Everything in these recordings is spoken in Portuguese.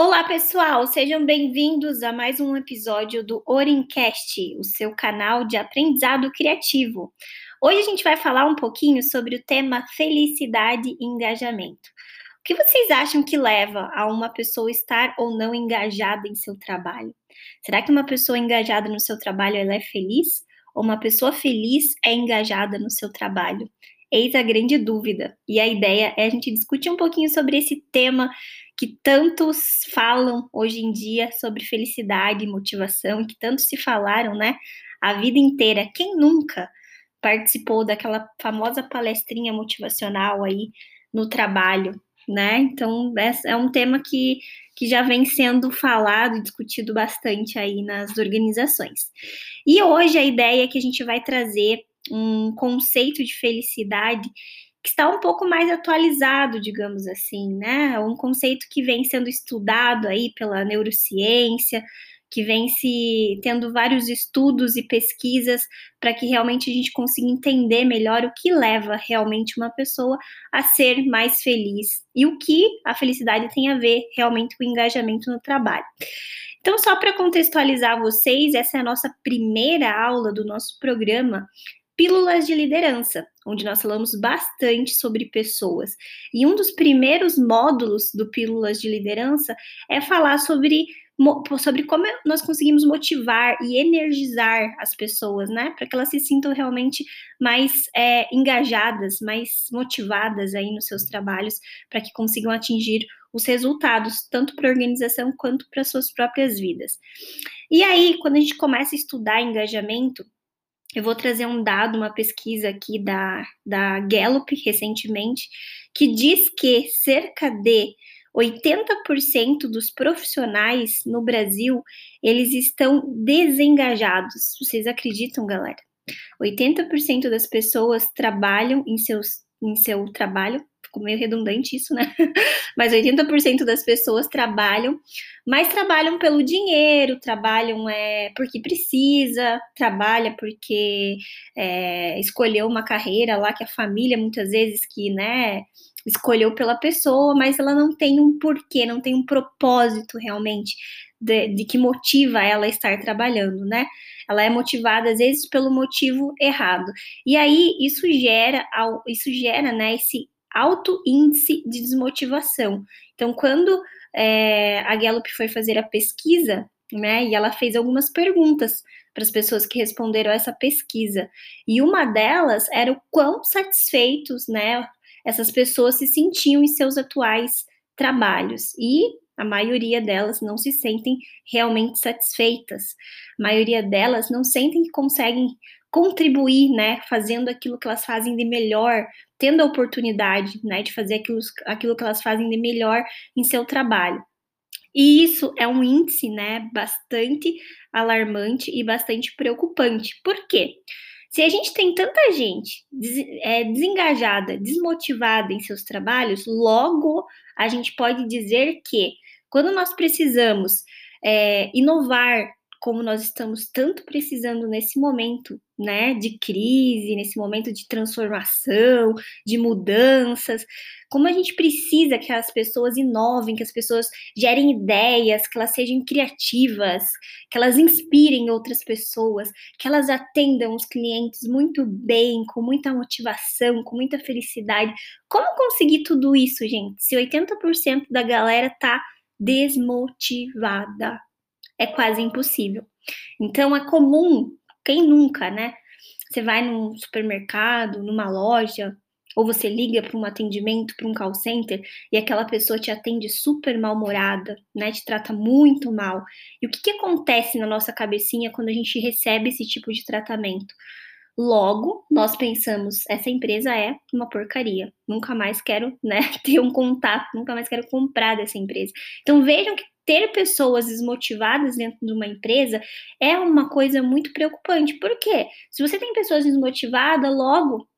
Olá, pessoal, sejam bem-vindos a mais um episódio do Orincast, o seu canal de aprendizado criativo. Hoje a gente vai falar um pouquinho sobre o tema felicidade e engajamento. O que vocês acham que leva a uma pessoa estar ou não engajada em seu trabalho? Será que uma pessoa engajada no seu trabalho ela é feliz? Ou uma pessoa feliz é engajada no seu trabalho? Eis a grande dúvida. E a ideia é a gente discutir um pouquinho sobre esse tema que tantos falam hoje em dia sobre felicidade e motivação, que tanto se falaram, né, a vida inteira. Quem nunca participou daquela famosa palestrinha motivacional aí no trabalho, né? Então, é um tema que, que já vem sendo falado e discutido bastante aí nas organizações. E hoje a ideia que a gente vai trazer um conceito de felicidade que está um pouco mais atualizado, digamos assim, né? Um conceito que vem sendo estudado aí pela neurociência, que vem se tendo vários estudos e pesquisas para que realmente a gente consiga entender melhor o que leva realmente uma pessoa a ser mais feliz e o que a felicidade tem a ver realmente com o engajamento no trabalho. Então, só para contextualizar vocês, essa é a nossa primeira aula do nosso programa Pílulas de Liderança, onde nós falamos bastante sobre pessoas. E um dos primeiros módulos do Pílulas de Liderança é falar sobre, sobre como nós conseguimos motivar e energizar as pessoas, né? Para que elas se sintam realmente mais é, engajadas, mais motivadas aí nos seus trabalhos, para que consigam atingir os resultados, tanto para a organização quanto para suas próprias vidas. E aí, quando a gente começa a estudar engajamento, eu vou trazer um dado, uma pesquisa aqui da, da Gallup recentemente, que diz que cerca de 80% dos profissionais no Brasil, eles estão desengajados. Vocês acreditam, galera? 80% das pessoas trabalham em, seus, em seu trabalho ficou meio redundante isso, né? Mas 80% das pessoas trabalham, mas trabalham pelo dinheiro, trabalham é, porque precisa, trabalha porque é, escolheu uma carreira lá que a família muitas vezes que, né, escolheu pela pessoa, mas ela não tem um porquê, não tem um propósito realmente de, de, que motiva ela estar trabalhando, né? Ela é motivada às vezes pelo motivo errado. E aí isso gera, isso gera, né, esse alto índice de desmotivação. Então, quando é, a Gallup foi fazer a pesquisa, né, e ela fez algumas perguntas para as pessoas que responderam essa pesquisa, e uma delas era o quão satisfeitos, né, essas pessoas se sentiam em seus atuais trabalhos. E a maioria delas não se sentem realmente satisfeitas. A maioria delas não sentem que conseguem contribuir, né, fazendo aquilo que elas fazem de melhor, tendo a oportunidade, né, de fazer aquilo, aquilo que elas fazem de melhor em seu trabalho. E isso é um índice, né, bastante alarmante e bastante preocupante. Por quê? Se a gente tem tanta gente é, desengajada, desmotivada em seus trabalhos, logo a gente pode dizer que quando nós precisamos é, inovar, como nós estamos tanto precisando nesse momento, né, de crise, nesse momento de transformação, de mudanças, como a gente precisa que as pessoas inovem, que as pessoas gerem ideias, que elas sejam criativas, que elas inspirem outras pessoas, que elas atendam os clientes muito bem, com muita motivação, com muita felicidade. Como conseguir tudo isso, gente? Se 80% da galera tá desmotivada é quase impossível. Então é comum, quem nunca, né? Você vai num supermercado, numa loja, ou você liga para um atendimento, para um call center, e aquela pessoa te atende super mal-humorada, né? Te trata muito mal. E o que, que acontece na nossa cabecinha quando a gente recebe esse tipo de tratamento? Logo, nós pensamos, essa empresa é uma porcaria. Nunca mais quero, né, ter um contato, nunca mais quero comprar dessa empresa. Então vejam que ter pessoas desmotivadas dentro de uma empresa é uma coisa muito preocupante. Por quê? Se você tem pessoas desmotivadas, logo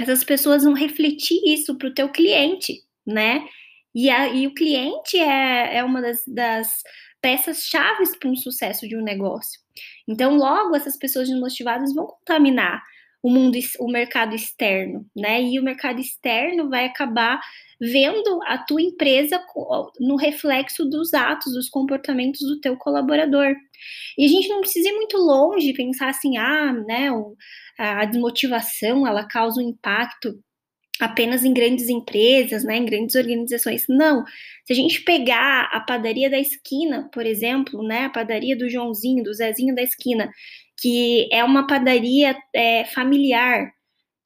essas pessoas vão refletir isso para o teu cliente, né? E, a, e o cliente é, é uma das, das peças chaves para um sucesso de um negócio. Então, logo essas pessoas desmotivadas vão contaminar o mundo, o mercado externo, né? E o mercado externo vai acabar vendo a tua empresa no reflexo dos atos, dos comportamentos do teu colaborador. E a gente não precisa ir muito longe pensar assim, ah, né, a desmotivação, ela causa um impacto apenas em grandes empresas, né, em grandes organizações. Não. Se a gente pegar a padaria da esquina, por exemplo, né, a padaria do Joãozinho, do Zezinho da esquina, que é uma padaria é, familiar,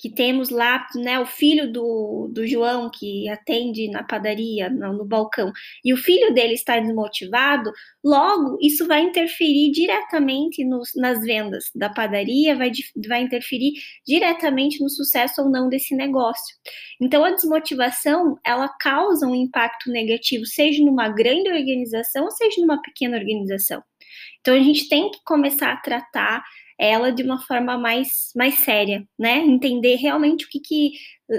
que temos lá, né, o filho do, do João que atende na padaria, no, no, balcão, e o filho dele está desmotivado, logo isso vai interferir diretamente nos, nas vendas da padaria, vai, vai interferir diretamente no sucesso ou não desse negócio. Então a desmotivação, ela causa um impacto negativo, seja numa grande organização, seja numa pequena organização. Então a gente tem que começar a tratar ela de uma forma mais, mais séria, né? Entender realmente o que, que,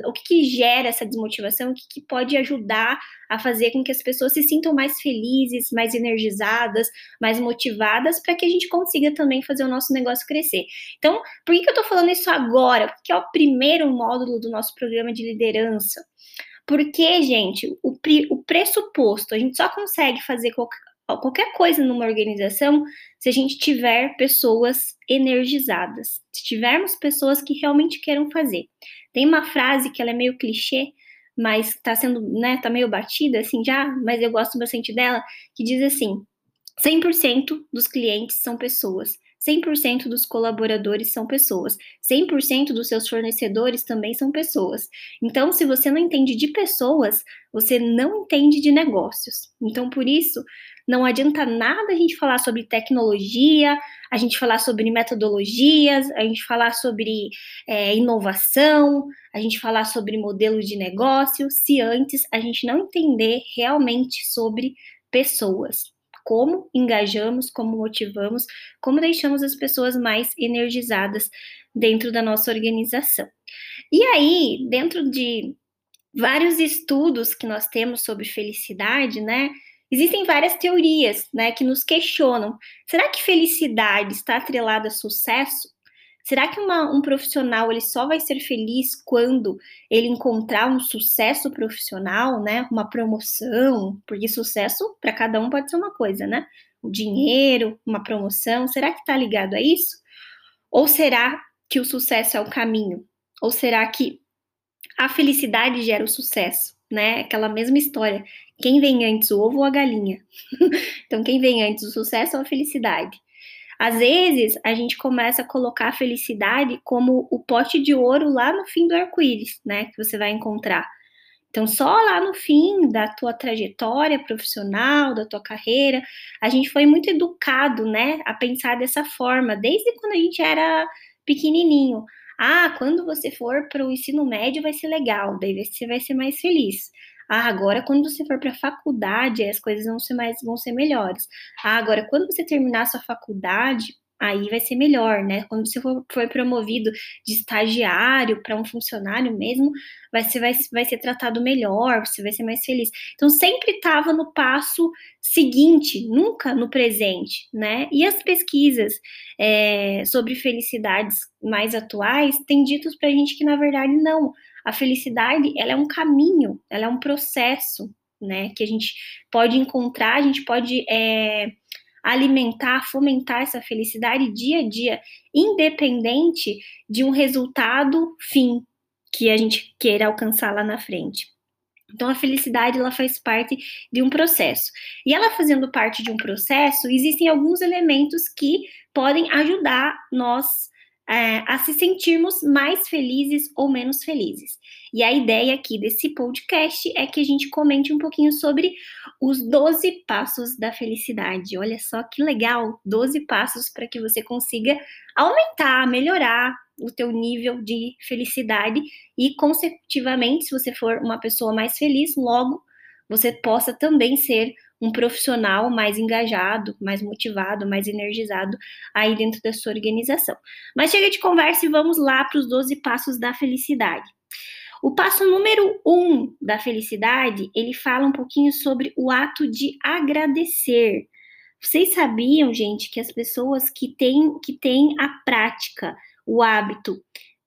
o que, que gera essa desmotivação, o que, que pode ajudar a fazer com que as pessoas se sintam mais felizes, mais energizadas, mais motivadas, para que a gente consiga também fazer o nosso negócio crescer. Então, por que, que eu estou falando isso agora? Porque é o primeiro módulo do nosso programa de liderança. Porque, gente, o, o pressuposto, a gente só consegue fazer qualquer coisa numa organização se a gente tiver pessoas energizadas, se tivermos pessoas que realmente queiram fazer. Tem uma frase que ela é meio clichê, mas está sendo, né, tá meio batida assim já, mas eu gosto bastante dela, que diz assim: 100% dos clientes são pessoas. 100% dos colaboradores são pessoas, 100% dos seus fornecedores também são pessoas. Então, se você não entende de pessoas, você não entende de negócios. Então, por isso, não adianta nada a gente falar sobre tecnologia, a gente falar sobre metodologias, a gente falar sobre é, inovação, a gente falar sobre modelos de negócio, se antes a gente não entender realmente sobre pessoas como engajamos, como motivamos, como deixamos as pessoas mais energizadas dentro da nossa organização. E aí, dentro de vários estudos que nós temos sobre felicidade, né? Existem várias teorias, né, que nos questionam. Será que felicidade está atrelada a sucesso? Será que uma, um profissional ele só vai ser feliz quando ele encontrar um sucesso profissional, né? Uma promoção, porque sucesso para cada um pode ser uma coisa, né? O dinheiro, uma promoção, será que está ligado a isso? Ou será que o sucesso é o caminho? Ou será que a felicidade gera o sucesso, né? Aquela mesma história. Quem vem antes, o ovo ou a galinha? então, quem vem antes, o sucesso ou a felicidade? Às vezes, a gente começa a colocar a felicidade como o pote de ouro lá no fim do arco-íris, né? Que você vai encontrar. Então, só lá no fim da tua trajetória profissional, da tua carreira, a gente foi muito educado, né, a pensar dessa forma, desde quando a gente era pequenininho. Ah, quando você for para o ensino médio vai ser legal, daí você vai ser mais feliz. Ah, agora quando você for para a faculdade, as coisas vão ser mais vão ser melhores. Ah, agora quando você terminar a sua faculdade, aí vai ser melhor, né? Quando você for, for promovido de estagiário para um funcionário mesmo, vai ser, vai, vai ser tratado melhor, você vai ser mais feliz. Então, sempre estava no passo seguinte, nunca no presente, né? E as pesquisas é, sobre felicidades mais atuais têm dito para a gente que, na verdade, não. A felicidade, ela é um caminho, ela é um processo, né? Que a gente pode encontrar, a gente pode é, alimentar, fomentar essa felicidade dia a dia, independente de um resultado fim que a gente queira alcançar lá na frente. Então a felicidade ela faz parte de um processo. E ela fazendo parte de um processo, existem alguns elementos que podem ajudar nós é, a se sentirmos mais felizes ou menos felizes. E a ideia aqui desse podcast é que a gente comente um pouquinho sobre os 12 passos da felicidade. Olha só que legal, 12 passos para que você consiga aumentar, melhorar o teu nível de felicidade e consecutivamente, se você for uma pessoa mais feliz, logo você possa também ser um profissional mais engajado, mais motivado, mais energizado aí dentro da sua organização. Mas chega de conversa e vamos lá para os 12 passos da felicidade. O passo número um da felicidade, ele fala um pouquinho sobre o ato de agradecer. Vocês sabiam, gente, que as pessoas que têm, que têm a prática, o hábito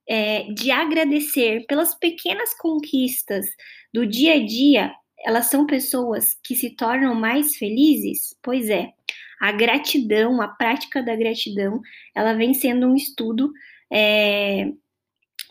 é, de agradecer pelas pequenas conquistas do dia a dia, elas são pessoas que se tornam mais felizes? Pois é, a gratidão, a prática da gratidão, ela vem sendo um estudo é,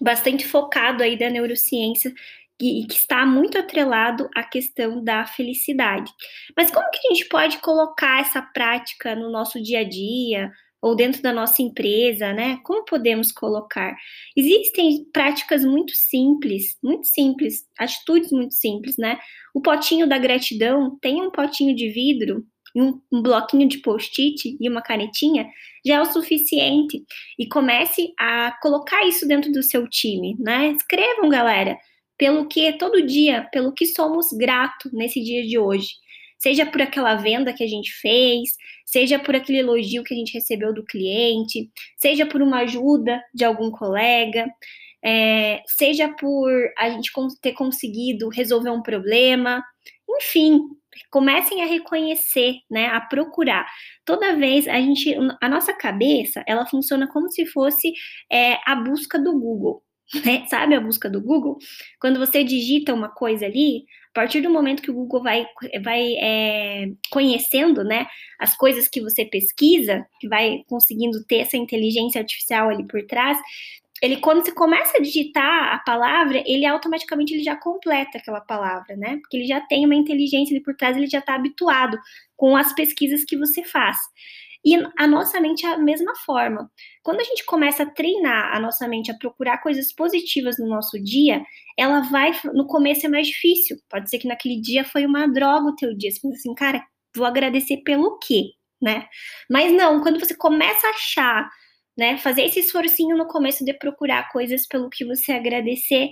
bastante focado aí da neurociência e que está muito atrelado à questão da felicidade. Mas como que a gente pode colocar essa prática no nosso dia a dia ou dentro da nossa empresa, né? Como podemos colocar? Existem práticas muito simples, muito simples, atitudes muito simples, né? O potinho da gratidão tem um potinho de vidro um, um bloquinho de post-it e uma canetinha já é o suficiente. E comece a colocar isso dentro do seu time, né? Escrevam, galera, pelo que todo dia, pelo que somos gratos nesse dia de hoje. Seja por aquela venda que a gente fez, seja por aquele elogio que a gente recebeu do cliente, seja por uma ajuda de algum colega, é, seja por a gente ter conseguido resolver um problema, enfim, comecem a reconhecer, né, a procurar. Toda vez a gente, a nossa cabeça, ela funciona como se fosse é, a busca do Google. Né? Sabe a busca do Google? Quando você digita uma coisa ali, a partir do momento que o Google vai, vai é, conhecendo né, as coisas que você pesquisa, que vai conseguindo ter essa inteligência artificial ali por trás, ele quando você começa a digitar a palavra, ele automaticamente ele já completa aquela palavra, né? Porque ele já tem uma inteligência ali por trás, ele já está habituado com as pesquisas que você faz. E a nossa mente é a mesma forma. Quando a gente começa a treinar a nossa mente a procurar coisas positivas no nosso dia, ela vai. No começo é mais difícil. Pode ser que naquele dia foi uma droga o teu dia. Você pensa assim, cara, vou agradecer pelo quê? Né? Mas não, quando você começa a achar né? Fazer esse esforcinho no começo de procurar coisas pelo que você agradecer.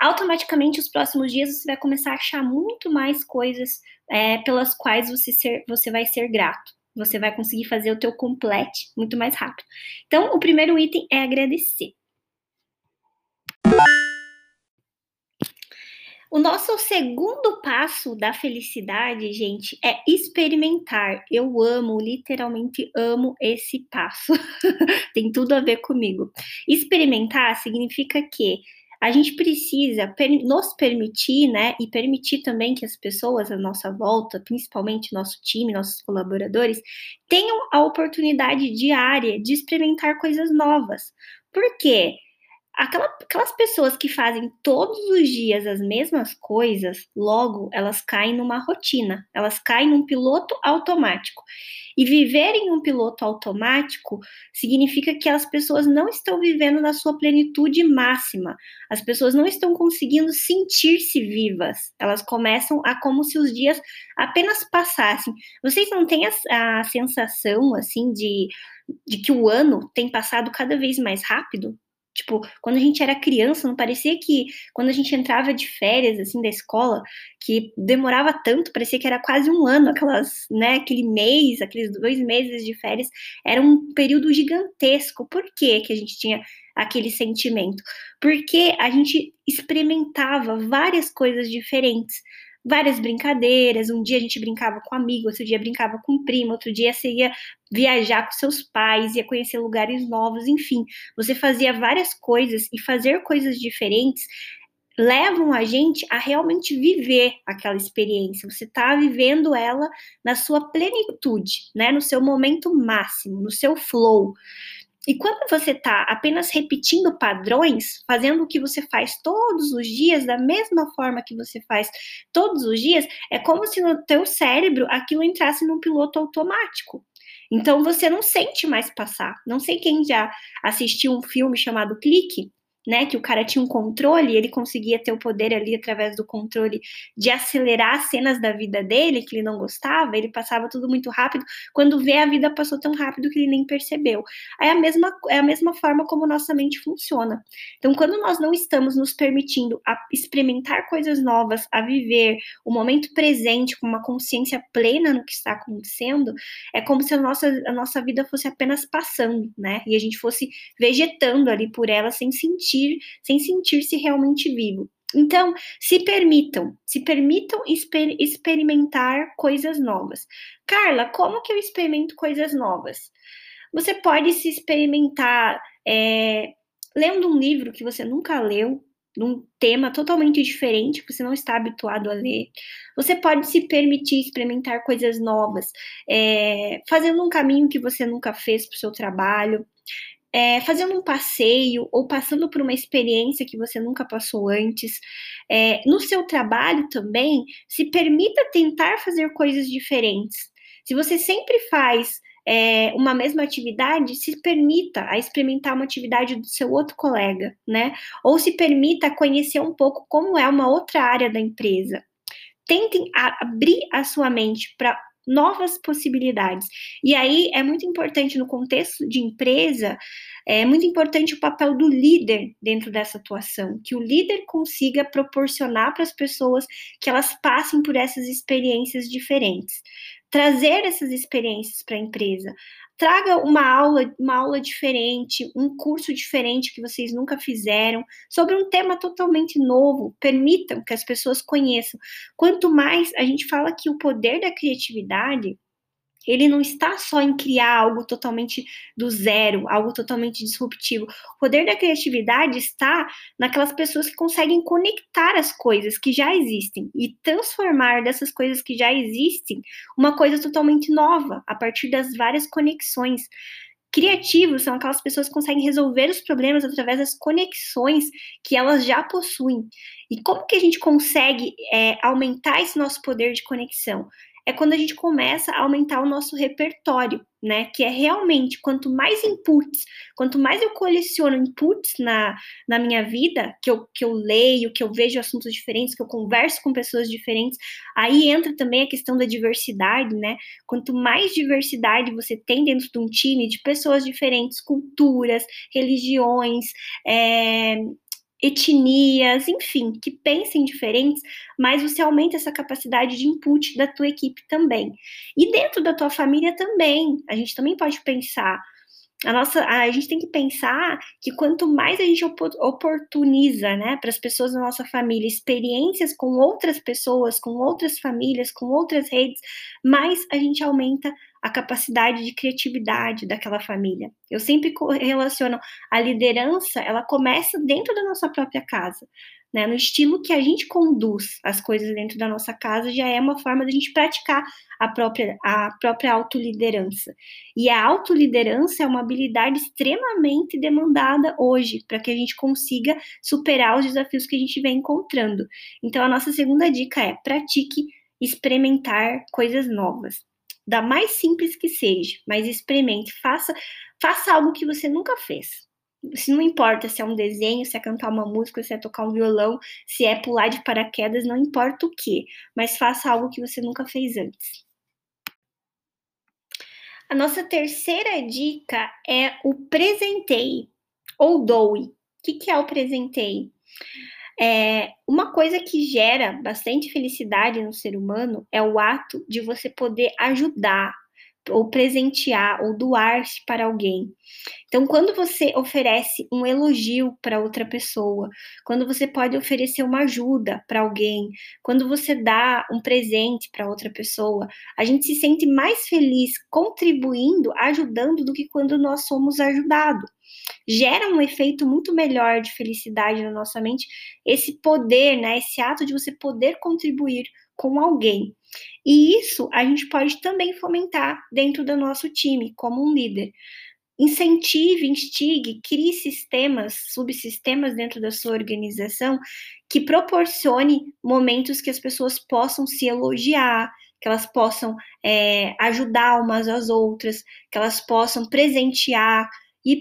Automaticamente, os próximos dias você vai começar a achar muito mais coisas é, pelas quais você, ser, você vai ser grato. Você vai conseguir fazer o teu complete muito mais rápido. Então, o primeiro item é agradecer. O nosso segundo passo da felicidade, gente, é experimentar. Eu amo, literalmente amo esse passo. Tem tudo a ver comigo. Experimentar significa que a gente precisa nos permitir, né, e permitir também que as pessoas à nossa volta, principalmente nosso time, nossos colaboradores, tenham a oportunidade diária de experimentar coisas novas. Por quê? Aquela, aquelas pessoas que fazem todos os dias as mesmas coisas, logo elas caem numa rotina, elas caem num piloto automático. E viver em um piloto automático significa que as pessoas não estão vivendo na sua plenitude máxima, as pessoas não estão conseguindo sentir-se vivas, elas começam a como se os dias apenas passassem. Vocês não têm a, a sensação, assim, de, de que o ano tem passado cada vez mais rápido? Tipo, quando a gente era criança, não parecia que quando a gente entrava de férias, assim, da escola, que demorava tanto, parecia que era quase um ano, aquelas, né, aquele mês, aqueles dois meses de férias, era um período gigantesco. Por que que a gente tinha aquele sentimento? Porque a gente experimentava várias coisas diferentes várias brincadeiras. Um dia a gente brincava com amigo, outro dia brincava com primo, outro dia você ia viajar com seus pais, ia conhecer lugares novos, enfim, você fazia várias coisas e fazer coisas diferentes levam a gente a realmente viver aquela experiência. Você está vivendo ela na sua plenitude, né? No seu momento máximo, no seu flow. E quando você está apenas repetindo padrões, fazendo o que você faz todos os dias, da mesma forma que você faz todos os dias, é como se no teu cérebro aquilo entrasse num piloto automático. Então você não sente mais passar. Não sei quem já assistiu um filme chamado Clique, né, que o cara tinha um controle, ele conseguia ter o poder ali através do controle de acelerar as cenas da vida dele, que ele não gostava, ele passava tudo muito rápido, quando vê a vida passou tão rápido que ele nem percebeu. É a mesma, é a mesma forma como nossa mente funciona. Então, quando nós não estamos nos permitindo a experimentar coisas novas, a viver o momento presente com uma consciência plena no que está acontecendo, é como se a nossa, a nossa vida fosse apenas passando, né, e a gente fosse vegetando ali por ela sem sentir sentir, sem sentir-se realmente vivo. Então, se permitam, se permitam exper experimentar coisas novas. Carla, como que eu experimento coisas novas? Você pode se experimentar é, lendo um livro que você nunca leu, num tema totalmente diferente que você não está habituado a ler. Você pode se permitir experimentar coisas novas, é, fazendo um caminho que você nunca fez para o seu trabalho, é, fazendo um passeio ou passando por uma experiência que você nunca passou antes. É, no seu trabalho também, se permita tentar fazer coisas diferentes. Se você sempre faz é, uma mesma atividade, se permita a experimentar uma atividade do seu outro colega, né? Ou se permita conhecer um pouco como é uma outra área da empresa. Tentem abrir a sua mente para novas possibilidades. E aí é muito importante no contexto de empresa, é muito importante o papel do líder dentro dessa atuação, que o líder consiga proporcionar para as pessoas que elas passem por essas experiências diferentes trazer essas experiências para a empresa. Traga uma aula, uma aula diferente, um curso diferente que vocês nunca fizeram, sobre um tema totalmente novo. Permitam que as pessoas conheçam. Quanto mais a gente fala que o poder da criatividade ele não está só em criar algo totalmente do zero, algo totalmente disruptivo. O poder da criatividade está naquelas pessoas que conseguem conectar as coisas que já existem e transformar dessas coisas que já existem uma coisa totalmente nova, a partir das várias conexões. Criativos são aquelas pessoas que conseguem resolver os problemas através das conexões que elas já possuem. E como que a gente consegue é, aumentar esse nosso poder de conexão? É quando a gente começa a aumentar o nosso repertório, né? Que é realmente quanto mais inputs, quanto mais eu coleciono inputs na, na minha vida, que eu, que eu leio, que eu vejo assuntos diferentes, que eu converso com pessoas diferentes, aí entra também a questão da diversidade, né? Quanto mais diversidade você tem dentro de um time de pessoas diferentes, culturas, religiões, é, etnias, enfim, que pensem diferentes, mas você aumenta essa capacidade de input da tua equipe também. E dentro da tua família também, a gente também pode pensar a nossa a gente tem que pensar que quanto mais a gente oportuniza né para as pessoas da nossa família experiências com outras pessoas com outras famílias com outras redes mais a gente aumenta a capacidade de criatividade daquela família. Eu sempre relaciono a liderança, ela começa dentro da nossa própria casa. Né, no estilo que a gente conduz as coisas dentro da nossa casa, já é uma forma da gente praticar a própria, a própria autoliderança. E a autoliderança é uma habilidade extremamente demandada hoje, para que a gente consiga superar os desafios que a gente vem encontrando. Então, a nossa segunda dica é pratique experimentar coisas novas da mais simples que seja, mas experimente, faça, faça algo que você nunca fez. Se não importa se é um desenho, se é cantar uma música, se é tocar um violão, se é pular de paraquedas, não importa o que, mas faça algo que você nunca fez antes. A nossa terceira dica é o presenteie ou doe. O que, que é o presenteie? É, uma coisa que gera bastante felicidade no ser humano é o ato de você poder ajudar, ou presentear, ou doar-se para alguém. Então, quando você oferece um elogio para outra pessoa, quando você pode oferecer uma ajuda para alguém, quando você dá um presente para outra pessoa, a gente se sente mais feliz contribuindo, ajudando, do que quando nós somos ajudados gera um efeito muito melhor de felicidade na nossa mente, esse poder, né, esse ato de você poder contribuir com alguém. E isso a gente pode também fomentar dentro do nosso time, como um líder. Incentive, instigue, crie sistemas, subsistemas dentro da sua organização que proporcione momentos que as pessoas possam se elogiar, que elas possam é, ajudar umas às outras, que elas possam presentear, e,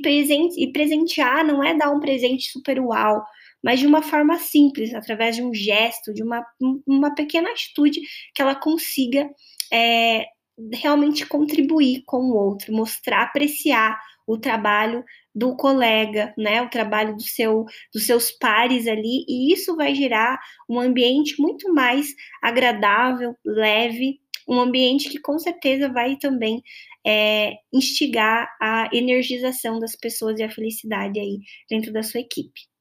e presentear não é dar um presente super uau, mas de uma forma simples, através de um gesto, de uma, uma pequena atitude que ela consiga é, realmente contribuir com o outro, mostrar, apreciar o trabalho do colega, né, o trabalho do seu, dos seus pares ali, e isso vai gerar um ambiente muito mais agradável, leve, um ambiente que com certeza vai também é, instigar a energização das pessoas e a felicidade aí dentro da sua equipe.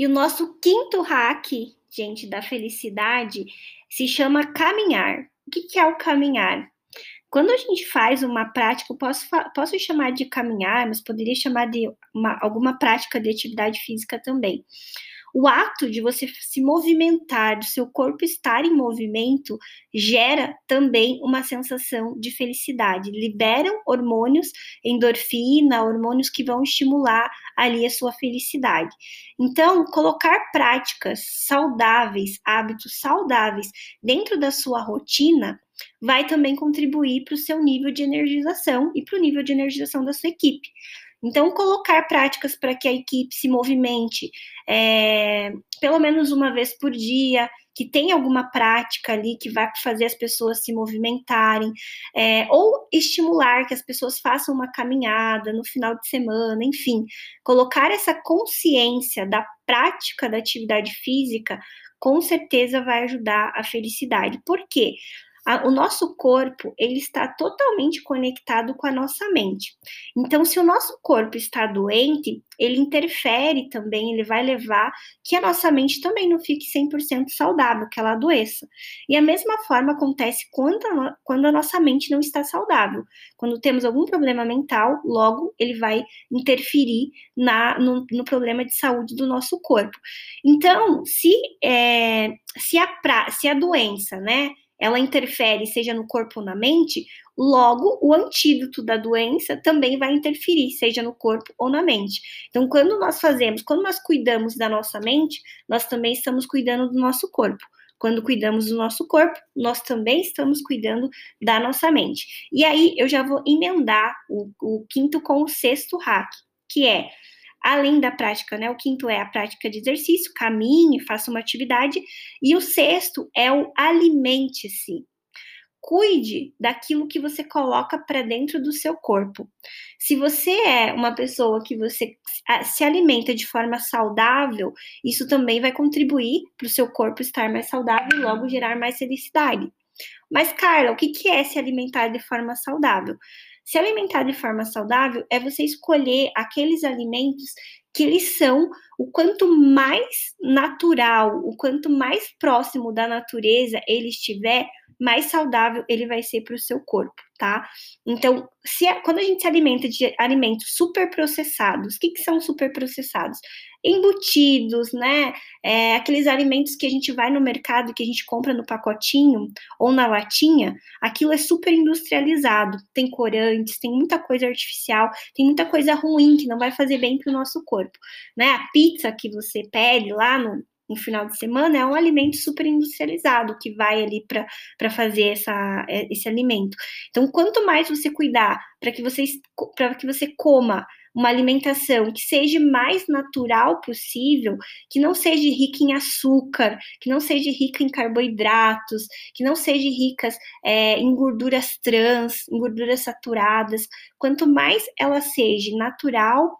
E o nosso quinto hack, gente, da felicidade se chama caminhar. O que, é o caminhar? Quando a gente faz uma prática, eu posso, posso chamar de caminhar, mas poderia chamar de uma, alguma prática de atividade física também. O ato de você se movimentar, do seu corpo estar em movimento, gera também uma sensação de felicidade. Liberam hormônios, endorfina, hormônios que vão estimular ali a sua felicidade. Então, colocar práticas saudáveis, hábitos saudáveis dentro da sua rotina vai também contribuir para o seu nível de energização e para o nível de energização da sua equipe. Então, colocar práticas para que a equipe se movimente é, pelo menos uma vez por dia, que tenha alguma prática ali que vai fazer as pessoas se movimentarem, é, ou estimular que as pessoas façam uma caminhada no final de semana, enfim, colocar essa consciência da prática da atividade física com certeza vai ajudar a felicidade. Por quê? A, o nosso corpo ele está totalmente conectado com a nossa mente. Então, se o nosso corpo está doente, ele interfere também, ele vai levar que a nossa mente também não fique 100% saudável, que ela adoeça. E a mesma forma acontece quando a, quando a nossa mente não está saudável. Quando temos algum problema mental, logo ele vai interferir na, no, no problema de saúde do nosso corpo. Então, se, é, se, a, pra, se a doença, né, ela interfere, seja no corpo ou na mente, logo o antídoto da doença também vai interferir, seja no corpo ou na mente. Então, quando nós fazemos, quando nós cuidamos da nossa mente, nós também estamos cuidando do nosso corpo. Quando cuidamos do nosso corpo, nós também estamos cuidando da nossa mente. E aí eu já vou emendar o, o quinto com o sexto hack, que é além da prática, né? O quinto é a prática de exercício, caminhe, faça uma atividade. E o sexto é o alimente-se. Cuide daquilo que você coloca para dentro do seu corpo. Se você é uma pessoa que você se alimenta de forma saudável, isso também vai contribuir para o seu corpo estar mais saudável e logo gerar mais felicidade. Mas, Carla, o que é se alimentar de forma saudável? Se alimentar de forma saudável é você escolher aqueles alimentos que eles são o quanto mais natural, o quanto mais próximo da natureza ele estiver, mais saudável ele vai ser para o seu corpo, tá? Então, se quando a gente se alimenta de alimentos super processados, o que, que são super processados? embutidos, né? É, aqueles alimentos que a gente vai no mercado, que a gente compra no pacotinho ou na latinha, aquilo é super industrializado. Tem corantes, tem muita coisa artificial, tem muita coisa ruim que não vai fazer bem para o nosso corpo, né? A pizza que você pede lá no, no final de semana é um alimento super industrializado que vai ali para fazer essa, é, esse alimento. Então, quanto mais você cuidar para que você que você coma uma alimentação que seja mais natural possível, que não seja rica em açúcar, que não seja rica em carboidratos, que não seja rica é, em gorduras trans, em gorduras saturadas. Quanto mais ela seja natural,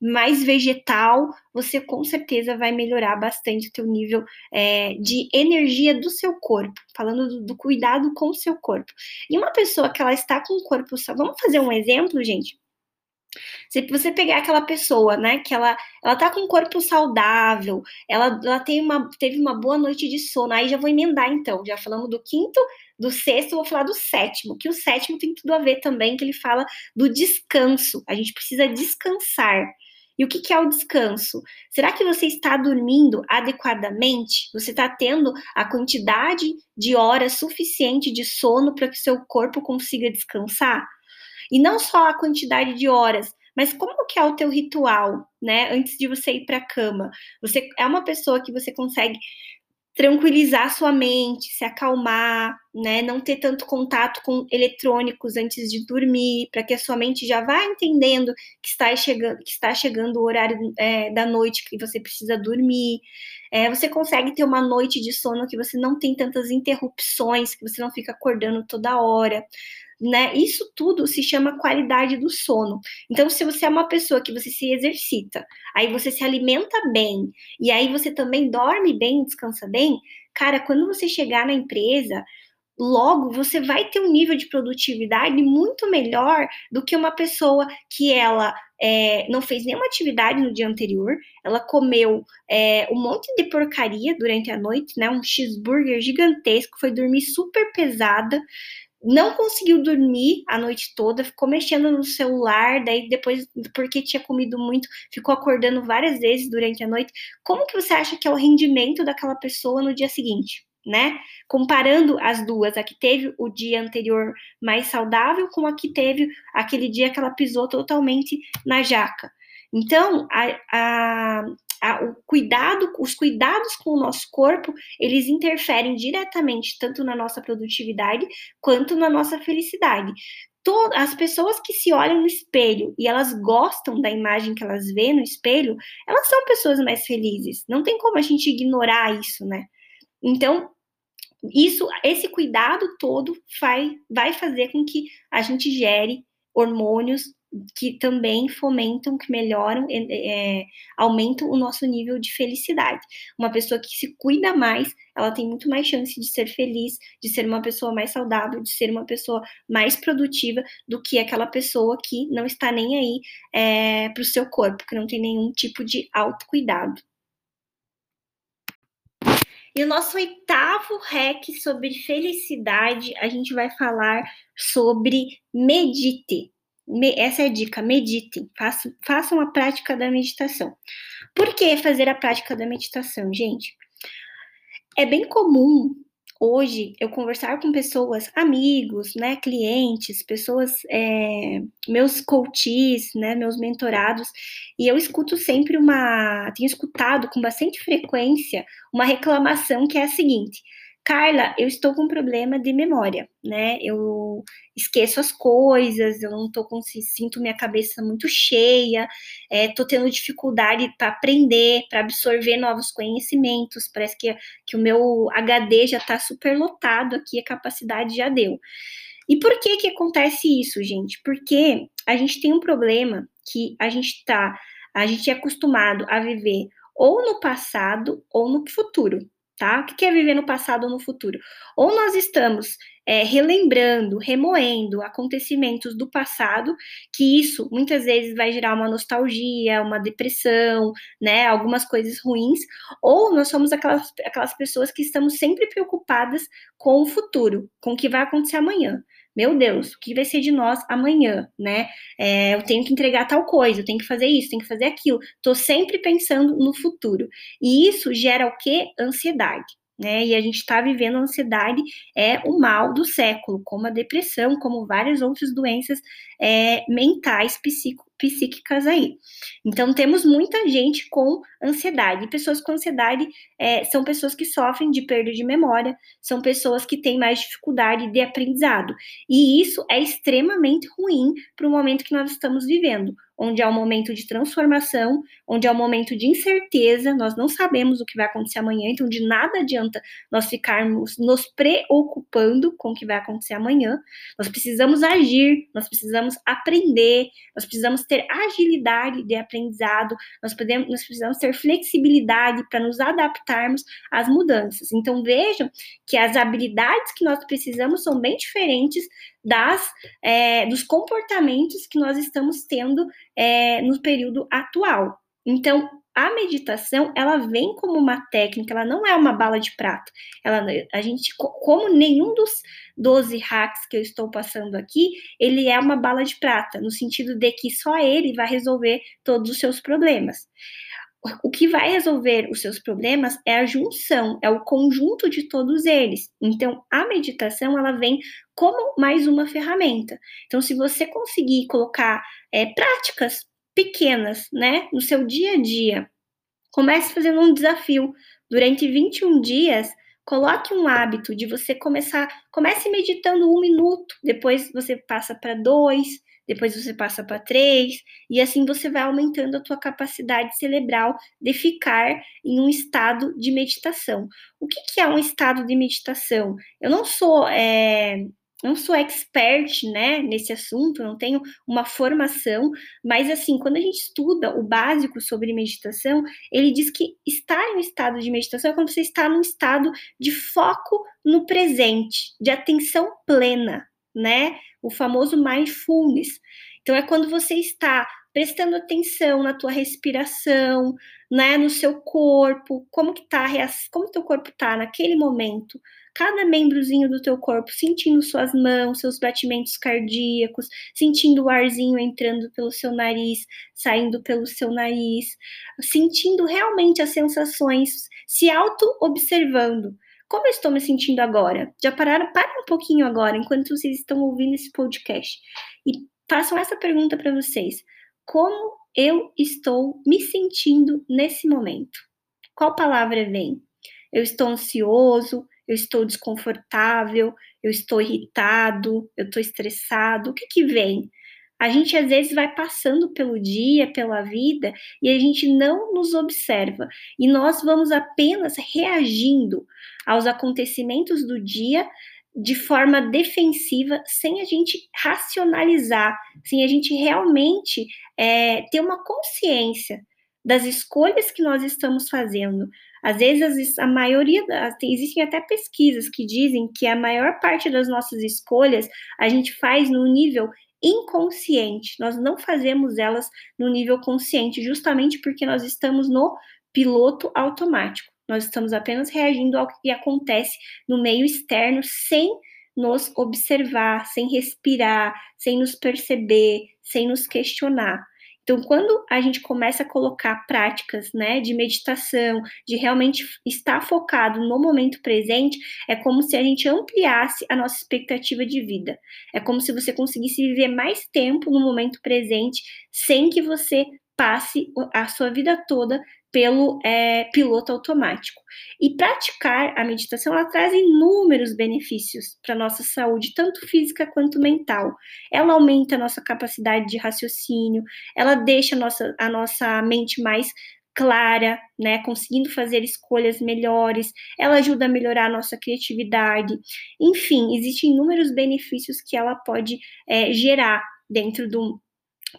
mais vegetal, você com certeza vai melhorar bastante o teu nível é, de energia do seu corpo, falando do, do, cuidado com o seu corpo. E uma pessoa que ela está com o corpo, vamos fazer um exemplo, gente? Se você pegar aquela pessoa, né, que ela, ela tá com um corpo saudável, ela, ela tem uma, teve uma boa noite de sono, aí já vou emendar então, já falamos do quinto, do sexto, vou falar do sétimo, que o sétimo tem tudo a ver também, que ele fala do descanso, a gente precisa descansar. E o que, que é o descanso? Será que você está dormindo adequadamente? Você está tendo a quantidade de horas suficiente de sono para que seu corpo consiga descansar? E não só a quantidade de horas, mas como que é o teu ritual, né? Antes de você ir para a cama. Você é uma pessoa que você consegue tranquilizar sua mente, se acalmar, né? Não ter tanto contato com eletrônicos antes de dormir, para que a sua mente já vá entendendo que está chegando, que está chegando o horário é, da noite que você precisa dormir. É, você consegue ter uma noite de sono que você não tem tantas interrupções, que você não fica acordando toda hora né? Isso tudo se chama qualidade do sono. Então, se você é uma pessoa que você se exercita, aí você se alimenta bem, e aí você também dorme bem, descansa bem, cara, quando você chegar na empresa, logo você vai ter um nível de produtividade muito melhor do que uma pessoa que ela é, não fez nenhuma atividade no dia anterior, ela comeu é, um monte de porcaria durante a noite, né? Um cheeseburger gigantesco, foi dormir super pesada, não conseguiu dormir a noite toda, ficou mexendo no celular, daí depois, porque tinha comido muito, ficou acordando várias vezes durante a noite. Como que você acha que é o rendimento daquela pessoa no dia seguinte? Né? Comparando as duas, a que teve o dia anterior mais saudável com a que teve aquele dia que ela pisou totalmente na jaca. Então, a, a, a, o cuidado, os cuidados com o nosso corpo, eles interferem diretamente tanto na nossa produtividade quanto na nossa felicidade. As pessoas que se olham no espelho e elas gostam da imagem que elas vêem no espelho, elas são pessoas mais felizes. Não tem como a gente ignorar isso, né? Então, isso, esse cuidado todo vai, vai fazer com que a gente gere hormônios que também fomentam, que melhoram, é, aumentam o nosso nível de felicidade. Uma pessoa que se cuida mais, ela tem muito mais chance de ser feliz, de ser uma pessoa mais saudável, de ser uma pessoa mais produtiva do que aquela pessoa que não está nem aí é, para o seu corpo, que não tem nenhum tipo de autocuidado. E o nosso oitavo hack sobre felicidade, a gente vai falar sobre medite essa é a dica, meditem, façam, façam a prática da meditação. Por que fazer a prática da meditação, gente? É bem comum hoje eu conversar com pessoas, amigos, né, clientes, pessoas, é, meus coaches, né, meus mentorados, e eu escuto sempre uma, tenho escutado com bastante frequência uma reclamação que é a seguinte: Carla, eu estou com problema de memória, né? Eu esqueço as coisas, eu não tô com, sinto minha cabeça muito cheia, é, tô tendo dificuldade para aprender, para absorver novos conhecimentos, parece que, que o meu HD já está super lotado aqui, a capacidade já deu. E por que que acontece isso, gente? Porque a gente tem um problema que a gente tá, a gente é acostumado a viver ou no passado ou no futuro tá? O que é viver no passado ou no futuro? Ou nós estamos é, relembrando, remoendo acontecimentos do passado, que isso muitas vezes vai gerar uma nostalgia, uma depressão, né? Algumas coisas ruins, ou nós somos aquelas, aquelas pessoas que estamos sempre preocupadas com o futuro, com o que vai acontecer amanhã meu Deus, o que vai ser de nós amanhã, né? É, eu tenho que entregar tal coisa, eu tenho que fazer isso, tenho que fazer aquilo. Tô sempre pensando no futuro. E isso gera o quê? Ansiedade. Né? E a gente está vivendo ansiedade, é o mal do século, como a depressão, como várias outras doenças é, mentais, psico, psíquicas aí. Então, temos muita gente com ansiedade. E pessoas com ansiedade é, são pessoas que sofrem de perda de memória, são pessoas que têm mais dificuldade de aprendizado. E isso é extremamente ruim para o momento que nós estamos vivendo onde é um momento de transformação, onde é um momento de incerteza, nós não sabemos o que vai acontecer amanhã, então de nada adianta nós ficarmos nos preocupando com o que vai acontecer amanhã. Nós precisamos agir, nós precisamos aprender, nós precisamos ter agilidade de aprendizado, nós, podemos, nós precisamos ter flexibilidade para nos adaptarmos às mudanças. Então vejam que as habilidades que nós precisamos são bem diferentes das é, dos comportamentos que nós estamos tendo é, no período atual. Então, a meditação, ela vem como uma técnica, ela não é uma bala de prata. Ela, a gente, como nenhum dos 12 hacks que eu estou passando aqui, ele é uma bala de prata, no sentido de que só ele vai resolver todos os seus problemas o que vai resolver os seus problemas é a junção, é o conjunto de todos eles. Então, a meditação ela vem como mais uma ferramenta. Então, se você conseguir colocar é, práticas pequenas, né, no seu dia a dia, comece fazendo um desafio durante 21 dias. Coloque um hábito de você começar, comece meditando um minuto, depois você passa para dois, depois você passa para três, e assim você vai aumentando a tua capacidade cerebral de ficar em um estado de meditação. O que, que é um estado de meditação? Eu não sou. É, não sou expert, né, nesse assunto, não tenho uma formação, mas assim, quando a gente estuda o básico sobre meditação, ele diz que estar em um estado de meditação é quando você está num estado de foco no presente, de atenção plena, né? O famoso mindfulness. Então é quando você está prestando atenção na tua respiração, né, no seu corpo, como que tá, como teu corpo tá naquele momento, cada membrozinho do teu corpo, sentindo suas mãos, seus batimentos cardíacos, sentindo o arzinho entrando pelo seu nariz, saindo pelo seu nariz, sentindo realmente as sensações, se auto-observando. Como eu estou me sentindo agora? Já pararam? Para um pouquinho agora, enquanto vocês estão ouvindo esse podcast. E façam essa pergunta para vocês. Como eu estou me sentindo nesse momento? Qual palavra vem? Eu estou ansioso, eu estou desconfortável, eu estou irritado, eu estou estressado. O que que vem? A gente às vezes vai passando pelo dia, pela vida, e a gente não nos observa. E nós vamos apenas reagindo aos acontecimentos do dia de forma defensiva, sem a gente racionalizar, sem a gente realmente é, ter uma consciência das escolhas que nós estamos fazendo. Às vezes, a maioria, existem até pesquisas que dizem que a maior parte das nossas escolhas a gente faz no nível inconsciente, nós não fazemos elas no nível consciente, justamente porque nós estamos no piloto automático. Nós estamos apenas reagindo ao que acontece no meio externo sem nos observar, sem respirar, sem nos perceber, sem nos questionar. Então, quando a gente começa a colocar práticas, né, de meditação, de realmente estar focado no momento presente, é como se a gente ampliasse a nossa expectativa de vida. É como se você conseguisse viver mais tempo no momento presente, sem que você passe a sua vida toda pelo é, piloto automático. E praticar a meditação, ela traz inúmeros benefícios para nossa saúde, tanto física quanto mental. Ela aumenta a nossa capacidade de raciocínio, ela deixa a nossa, a nossa mente mais clara, né, conseguindo fazer escolhas melhores, ela ajuda a melhorar a nossa criatividade, enfim, existem inúmeros benefícios que ela pode é, gerar dentro do,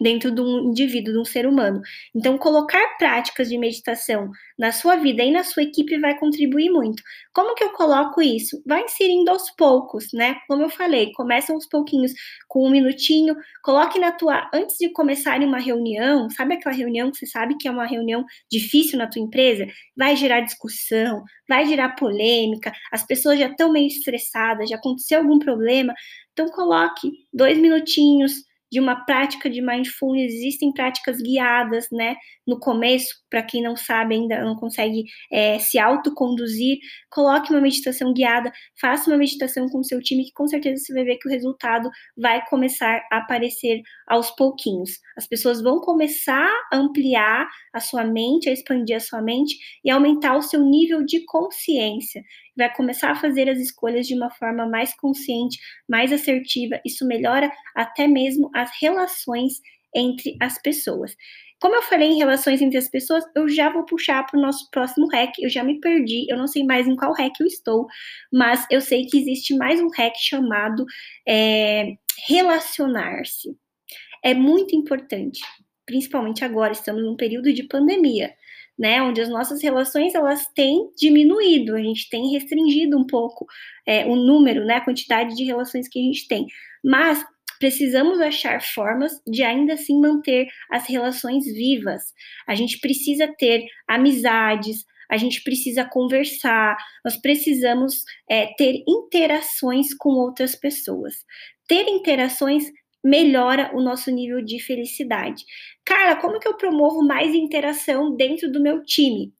dentro de um indivíduo, de um ser humano. Então, colocar práticas de meditação na sua vida e na sua equipe vai contribuir muito. Como que eu coloco isso? Vai inserindo aos poucos, né? Como eu falei, começa aos pouquinhos com um minutinho, coloque na tua antes de começar uma reunião, sabe aquela reunião que você sabe que é uma reunião difícil na tua empresa, vai gerar discussão, vai gerar polêmica, as pessoas já estão meio estressadas, já aconteceu algum problema, então coloque dois minutinhos de uma prática de mindfulness, existem práticas guiadas, né? No começo, para quem não sabe ainda, não consegue é, se autoconduzir, coloque uma meditação guiada, faça uma meditação com o seu time, que com certeza você vai ver que o resultado vai começar a aparecer aos pouquinhos. As pessoas vão começar a ampliar a sua mente, a expandir a sua mente e aumentar o seu nível de consciência vai começar a fazer as escolhas de uma forma mais consciente, mais assertiva. Isso melhora até mesmo as relações entre as pessoas. Como eu falei em relações entre as pessoas, eu já vou puxar para o nosso próximo hack. Eu já me perdi, eu não sei mais em qual hack eu estou, mas eu sei que existe mais um hack chamado é, relacionar-se. É muito importante, principalmente agora, estamos num período de pandemia né, onde as nossas relações elas têm diminuído, a gente tem restringido um pouco é, o número, né, a quantidade de relações que a gente tem, mas precisamos achar formas de ainda assim manter as relações vivas. A gente precisa ter amizades, a gente precisa conversar, nós precisamos é, ter interações com outras pessoas. Ter interações melhora o nosso nível de felicidade. Carla, como que eu promovo mais interação dentro do meu time?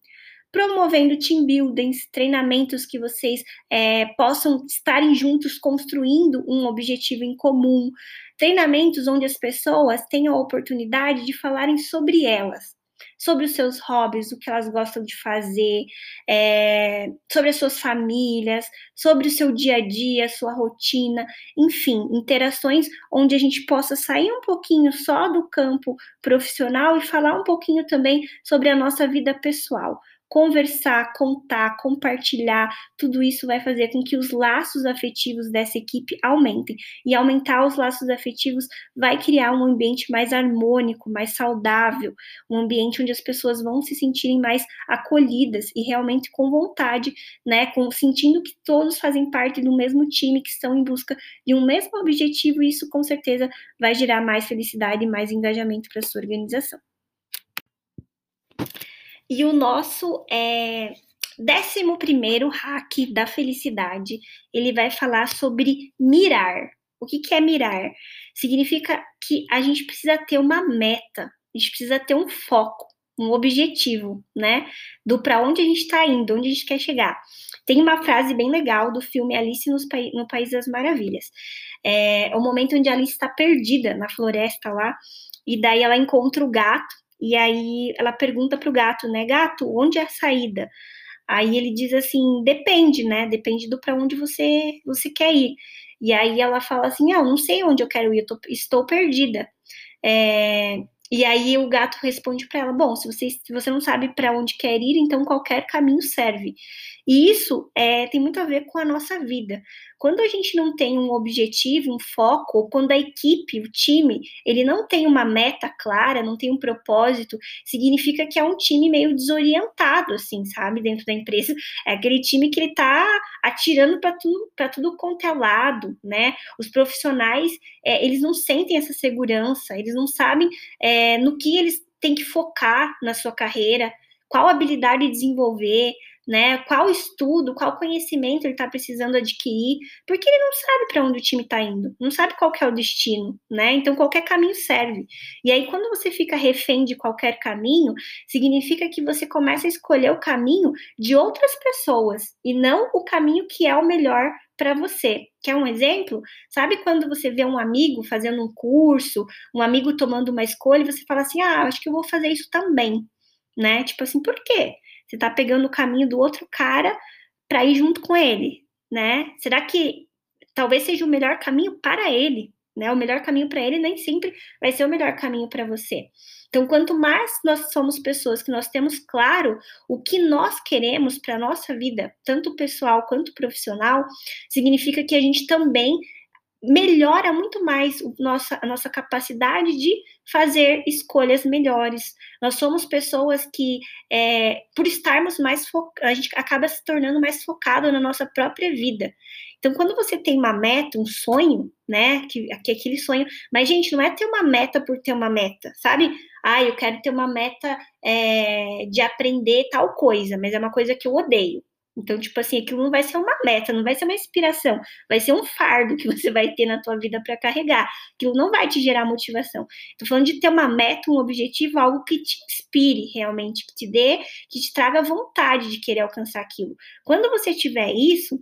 Promovendo team buildings, treinamentos que vocês é, possam estarem juntos construindo um objetivo em comum, treinamentos onde as pessoas tenham a oportunidade de falarem sobre elas sobre os seus hobbies, o que elas gostam de fazer, é, sobre as suas famílias, sobre o seu dia a dia, sua rotina, enfim, interações onde a gente possa sair um pouquinho só do campo profissional e falar um pouquinho também sobre a nossa vida pessoal conversar, contar, compartilhar, tudo isso vai fazer com que os laços afetivos dessa equipe aumentem. E aumentar os laços afetivos vai criar um ambiente mais harmônico, mais saudável, um ambiente onde as pessoas vão se sentirem mais acolhidas e realmente com vontade, né, com sentindo que todos fazem parte do mesmo time, que estão em busca de um mesmo objetivo, e isso com certeza vai gerar mais felicidade e mais engajamento para sua organização. E o nosso é, décimo primeiro hack da felicidade, ele vai falar sobre mirar. O que, que é mirar? Significa que a gente precisa ter uma meta, a gente precisa ter um foco, um objetivo, né? Do para onde a gente está indo, onde a gente quer chegar. Tem uma frase bem legal do filme Alice no País das Maravilhas. É, o momento onde Alice está perdida na floresta lá, e daí ela encontra o gato, e aí ela pergunta para o gato, né? Gato, onde é a saída? Aí ele diz assim, depende, né? Depende do para onde você você quer ir. E aí ela fala assim, ah, não sei onde eu quero ir, eu tô, estou perdida. É, e aí o gato responde para ela: Bom, se você, se você não sabe para onde quer ir, então qualquer caminho serve. E isso é, tem muito a ver com a nossa vida. Quando a gente não tem um objetivo, um foco, ou quando a equipe, o time, ele não tem uma meta clara, não tem um propósito, significa que é um time meio desorientado, assim, sabe, dentro da empresa. É aquele time que ele tá atirando para tudo, para tudo quanto é lado, né? Os profissionais, é, eles não sentem essa segurança, eles não sabem é, no que eles têm que focar na sua carreira, qual habilidade desenvolver, né? Qual estudo, qual conhecimento ele está precisando adquirir, porque ele não sabe para onde o time está indo, não sabe qual é o destino, né? Então qualquer caminho serve. E aí quando você fica refém de qualquer caminho, significa que você começa a escolher o caminho de outras pessoas e não o caminho que é o melhor para você. Quer um exemplo? Sabe quando você vê um amigo fazendo um curso, um amigo tomando uma escolha, e você fala assim: "Ah, acho que eu vou fazer isso também". Né? Tipo assim, por quê? Você está pegando o caminho do outro cara para ir junto com ele, né? Será que talvez seja o melhor caminho para ele, né? O melhor caminho para ele nem sempre vai ser o melhor caminho para você. Então, quanto mais nós somos pessoas que nós temos claro o que nós queremos para nossa vida, tanto pessoal quanto profissional, significa que a gente também melhora muito mais nossa, a nossa capacidade de fazer escolhas melhores. Nós somos pessoas que, é, por estarmos mais focados, a gente acaba se tornando mais focado na nossa própria vida. Então, quando você tem uma meta, um sonho, né, que, que aquele sonho, mas gente, não é ter uma meta por ter uma meta, sabe? Ah, eu quero ter uma meta é, de aprender tal coisa, mas é uma coisa que eu odeio. Então, tipo assim, aquilo não vai ser uma meta, não vai ser uma inspiração, vai ser um fardo que você vai ter na tua vida para carregar. Aquilo não vai te gerar motivação. Tô falando de ter uma meta, um objetivo, algo que te inspire realmente, que te dê, que te traga vontade de querer alcançar aquilo. Quando você tiver isso,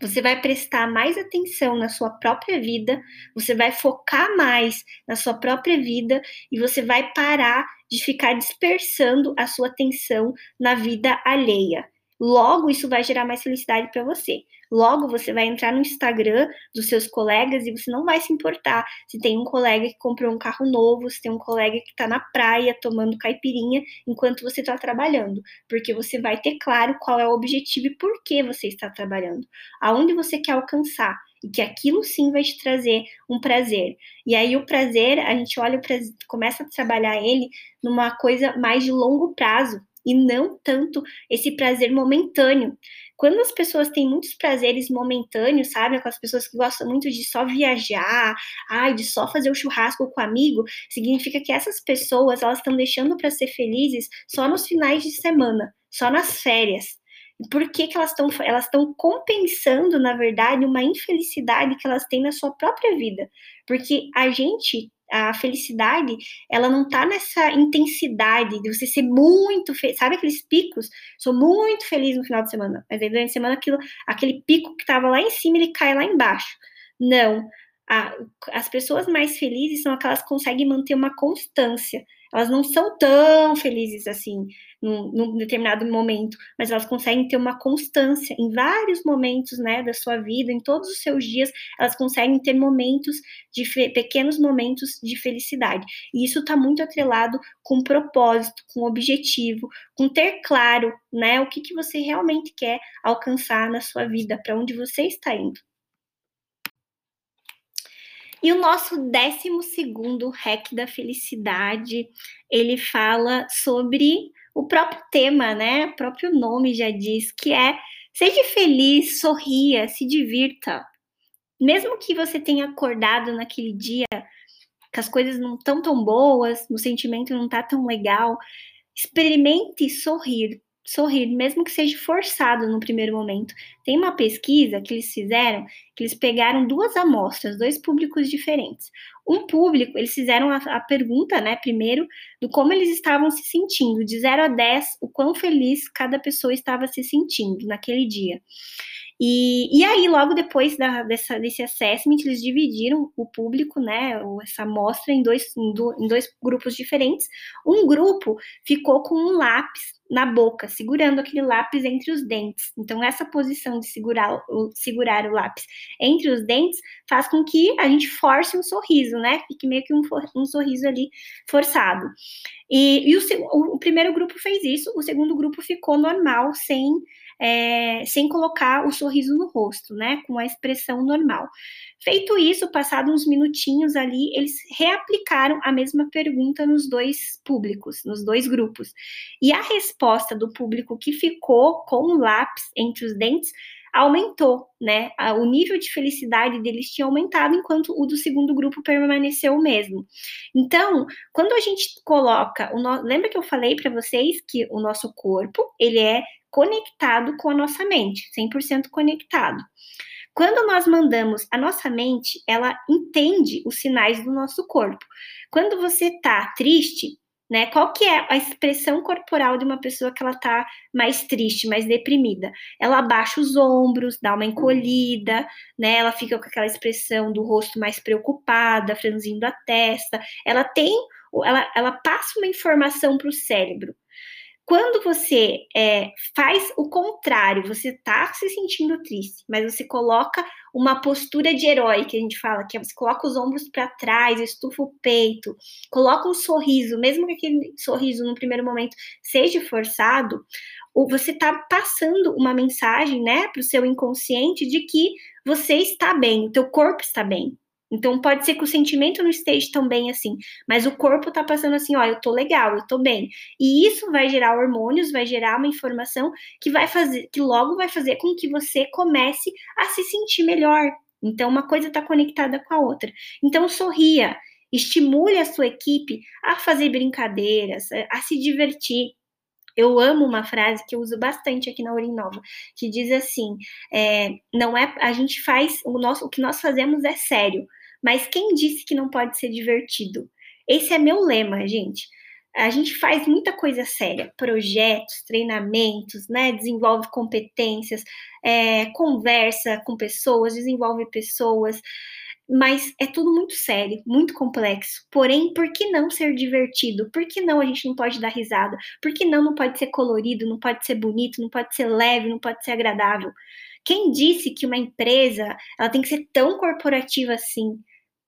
você vai prestar mais atenção na sua própria vida, você vai focar mais na sua própria vida e você vai parar de ficar dispersando a sua atenção na vida alheia. Logo, isso vai gerar mais felicidade para você. Logo, você vai entrar no Instagram dos seus colegas e você não vai se importar se tem um colega que comprou um carro novo, se tem um colega que está na praia tomando caipirinha enquanto você está trabalhando, porque você vai ter claro qual é o objetivo e por que você está trabalhando, aonde você quer alcançar e que aquilo sim vai te trazer um prazer. E aí o prazer, a gente olha o prazer, começa a trabalhar ele numa coisa mais de longo prazo, e não tanto esse prazer momentâneo. Quando as pessoas têm muitos prazeres momentâneos, sabe? Aquelas pessoas que gostam muito de só viajar, ai, de só fazer o churrasco com o amigo, significa que essas pessoas, elas estão deixando para ser felizes só nos finais de semana, só nas férias. Por que, que elas estão elas estão compensando, na verdade, uma infelicidade que elas têm na sua própria vida? Porque a gente a felicidade, ela não tá nessa intensidade de você ser muito feliz. Sabe aqueles picos? Sou muito feliz no final de semana, mas aí durante a semana aquilo, aquele pico que tava lá em cima, ele cai lá embaixo. Não. A, as pessoas mais felizes são aquelas que conseguem manter uma constância elas não são tão felizes assim num, num, determinado momento, mas elas conseguem ter uma constância em vários momentos, né, da sua vida, em todos os seus dias, elas conseguem ter momentos de pequenos momentos de felicidade. E isso está muito atrelado com propósito, com objetivo, com ter claro, né, o que, que você realmente quer alcançar na sua vida, para onde você está indo. E o nosso décimo segundo hack da felicidade, ele fala sobre o próprio tema, né? O próprio nome já diz que é seja feliz, sorria, se divirta. Mesmo que você tenha acordado naquele dia que as coisas não estão tão boas, o sentimento não tá tão legal, experimente sorrir, sorrir, mesmo que seja forçado no primeiro momento. Tem uma pesquisa que eles fizeram, que eles pegaram duas amostras, dois públicos diferentes. Um público, eles fizeram a, a pergunta, né, primeiro, do como eles estavam se sentindo, de 0 a 10, o quão feliz cada pessoa estava se sentindo naquele dia. E, e aí, logo depois da, dessa, desse assessment, eles dividiram o público, né, essa amostra, em dois, em, do, em dois grupos diferentes. Um grupo ficou com um lápis na boca, segurando aquele lápis entre os dentes. Então, essa posição de segurar o, segurar o lápis entre os dentes faz com que a gente force um sorriso, né? Fique meio que um, um sorriso ali forçado. E, e o, o, primeiro grupo fez isso, o segundo grupo ficou normal, sem é, sem colocar o sorriso no rosto, né? Com a expressão normal. Feito isso, passado uns minutinhos ali, eles reaplicaram a mesma pergunta nos dois públicos, nos dois grupos. E a resposta do público que ficou com o lápis entre os dentes aumentou, né? O nível de felicidade deles tinha aumentado, enquanto o do segundo grupo permaneceu o mesmo. Então, quando a gente coloca, o no... lembra que eu falei para vocês que o nosso corpo ele é conectado com a nossa mente, 100% conectado. Quando nós mandamos a nossa mente, ela entende os sinais do nosso corpo. Quando você está triste, né? Qual que é a expressão corporal de uma pessoa que ela tá mais triste, mais deprimida? Ela abaixa os ombros, dá uma encolhida, né? Ela fica com aquela expressão do rosto mais preocupada, franzindo a testa. Ela tem, ela, ela passa uma informação para o cérebro. Quando você é, faz o contrário, você está se sentindo triste, mas você coloca uma postura de herói, que a gente fala, que é você coloca os ombros para trás, estufa o peito, coloca um sorriso, mesmo que aquele sorriso no primeiro momento seja forçado, você está passando uma mensagem, né, para o seu inconsciente de que você está bem, o teu corpo está bem, então pode ser que o sentimento não esteja tão bem assim, mas o corpo tá passando assim, ó, eu tô legal, eu tô bem. E isso vai gerar hormônios, vai gerar uma informação que vai fazer, que logo vai fazer com que você comece a se sentir melhor. Então uma coisa está conectada com a outra. Então sorria, estimule a sua equipe a fazer brincadeiras, a se divertir. Eu amo uma frase que eu uso bastante aqui na Urinova, que diz assim: é, não é a gente faz o nosso, o que nós fazemos é sério, mas quem disse que não pode ser divertido? Esse é meu lema, gente. A gente faz muita coisa séria, projetos, treinamentos, né? Desenvolve competências, é, conversa com pessoas, desenvolve pessoas, mas é tudo muito sério, muito complexo. Porém, por que não ser divertido? Por que não a gente não pode dar risada? Por que não não pode ser colorido, não pode ser bonito, não pode ser leve, não pode ser agradável? Quem disse que uma empresa ela tem que ser tão corporativa assim?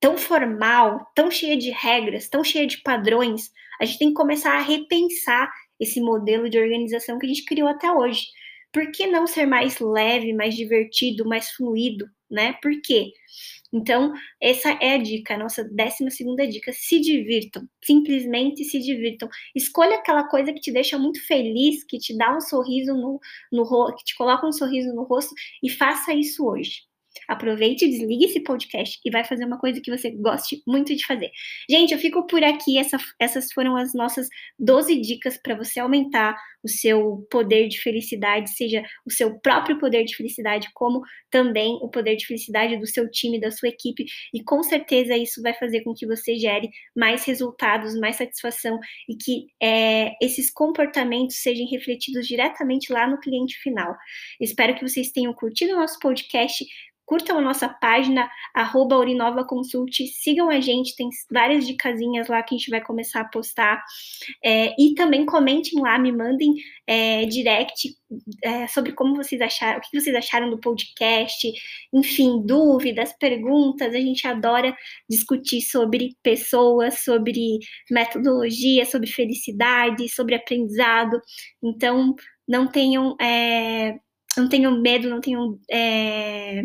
Tão formal, tão cheia de regras, tão cheia de padrões, a gente tem que começar a repensar esse modelo de organização que a gente criou até hoje. Por que não ser mais leve, mais divertido, mais fluido, né? Por quê? Então, essa é a dica, a nossa décima segunda dica. Se divirtam, simplesmente se divirtam. Escolha aquela coisa que te deixa muito feliz, que te dá um sorriso no, no que te coloca um sorriso no rosto e faça isso hoje. Aproveite, desligue esse podcast e vai fazer uma coisa que você goste muito de fazer. Gente, eu fico por aqui. Essa, essas foram as nossas 12 dicas para você aumentar o seu poder de felicidade, seja o seu próprio poder de felicidade, como também o poder de felicidade do seu time, da sua equipe. E com certeza isso vai fazer com que você gere mais resultados, mais satisfação e que é, esses comportamentos sejam refletidos diretamente lá no cliente final. Espero que vocês tenham curtido o nosso podcast curtam a nossa página, arroba Urinova Consult, sigam a gente, tem várias dicasinhas lá que a gente vai começar a postar, é, e também comentem lá, me mandem é, direct é, sobre como vocês acharam, o que vocês acharam do podcast, enfim, dúvidas, perguntas, a gente adora discutir sobre pessoas, sobre metodologia, sobre felicidade, sobre aprendizado, então não tenham... É, não tenham medo, não tenham é,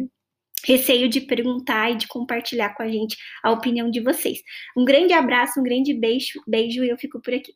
receio de perguntar e de compartilhar com a gente a opinião de vocês. Um grande abraço, um grande beijo, beijo e eu fico por aqui.